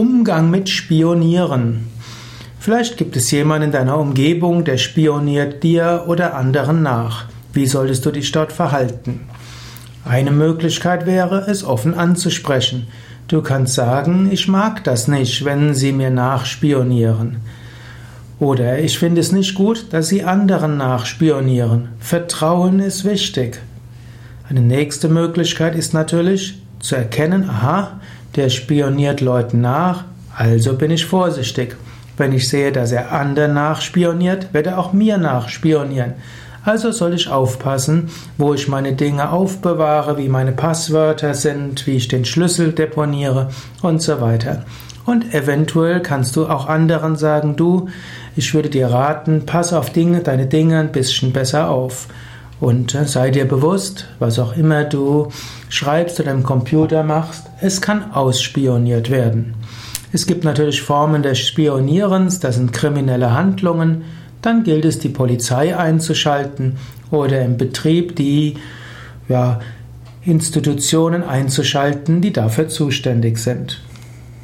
Umgang mit Spionieren. Vielleicht gibt es jemanden in deiner Umgebung, der spioniert dir oder anderen nach. Wie solltest du dich dort verhalten? Eine Möglichkeit wäre, es offen anzusprechen. Du kannst sagen, ich mag das nicht, wenn sie mir nachspionieren. Oder ich finde es nicht gut, dass sie anderen nachspionieren. Vertrauen ist wichtig. Eine nächste Möglichkeit ist natürlich zu erkennen, aha, der spioniert Leuten nach, also bin ich vorsichtig. Wenn ich sehe, dass er anderen nachspioniert, wird er auch mir nachspionieren. Also soll ich aufpassen, wo ich meine Dinge aufbewahre, wie meine Passwörter sind, wie ich den Schlüssel deponiere und so weiter. Und eventuell kannst du auch anderen sagen, du, ich würde dir raten, pass auf Dinge, deine Dinge ein bisschen besser auf. Und äh, sei dir bewusst, was auch immer du schreibst oder im Computer machst, es kann ausspioniert werden. Es gibt natürlich Formen des Spionierens, das sind kriminelle Handlungen. Dann gilt es, die Polizei einzuschalten oder im Betrieb die ja, Institutionen einzuschalten, die dafür zuständig sind.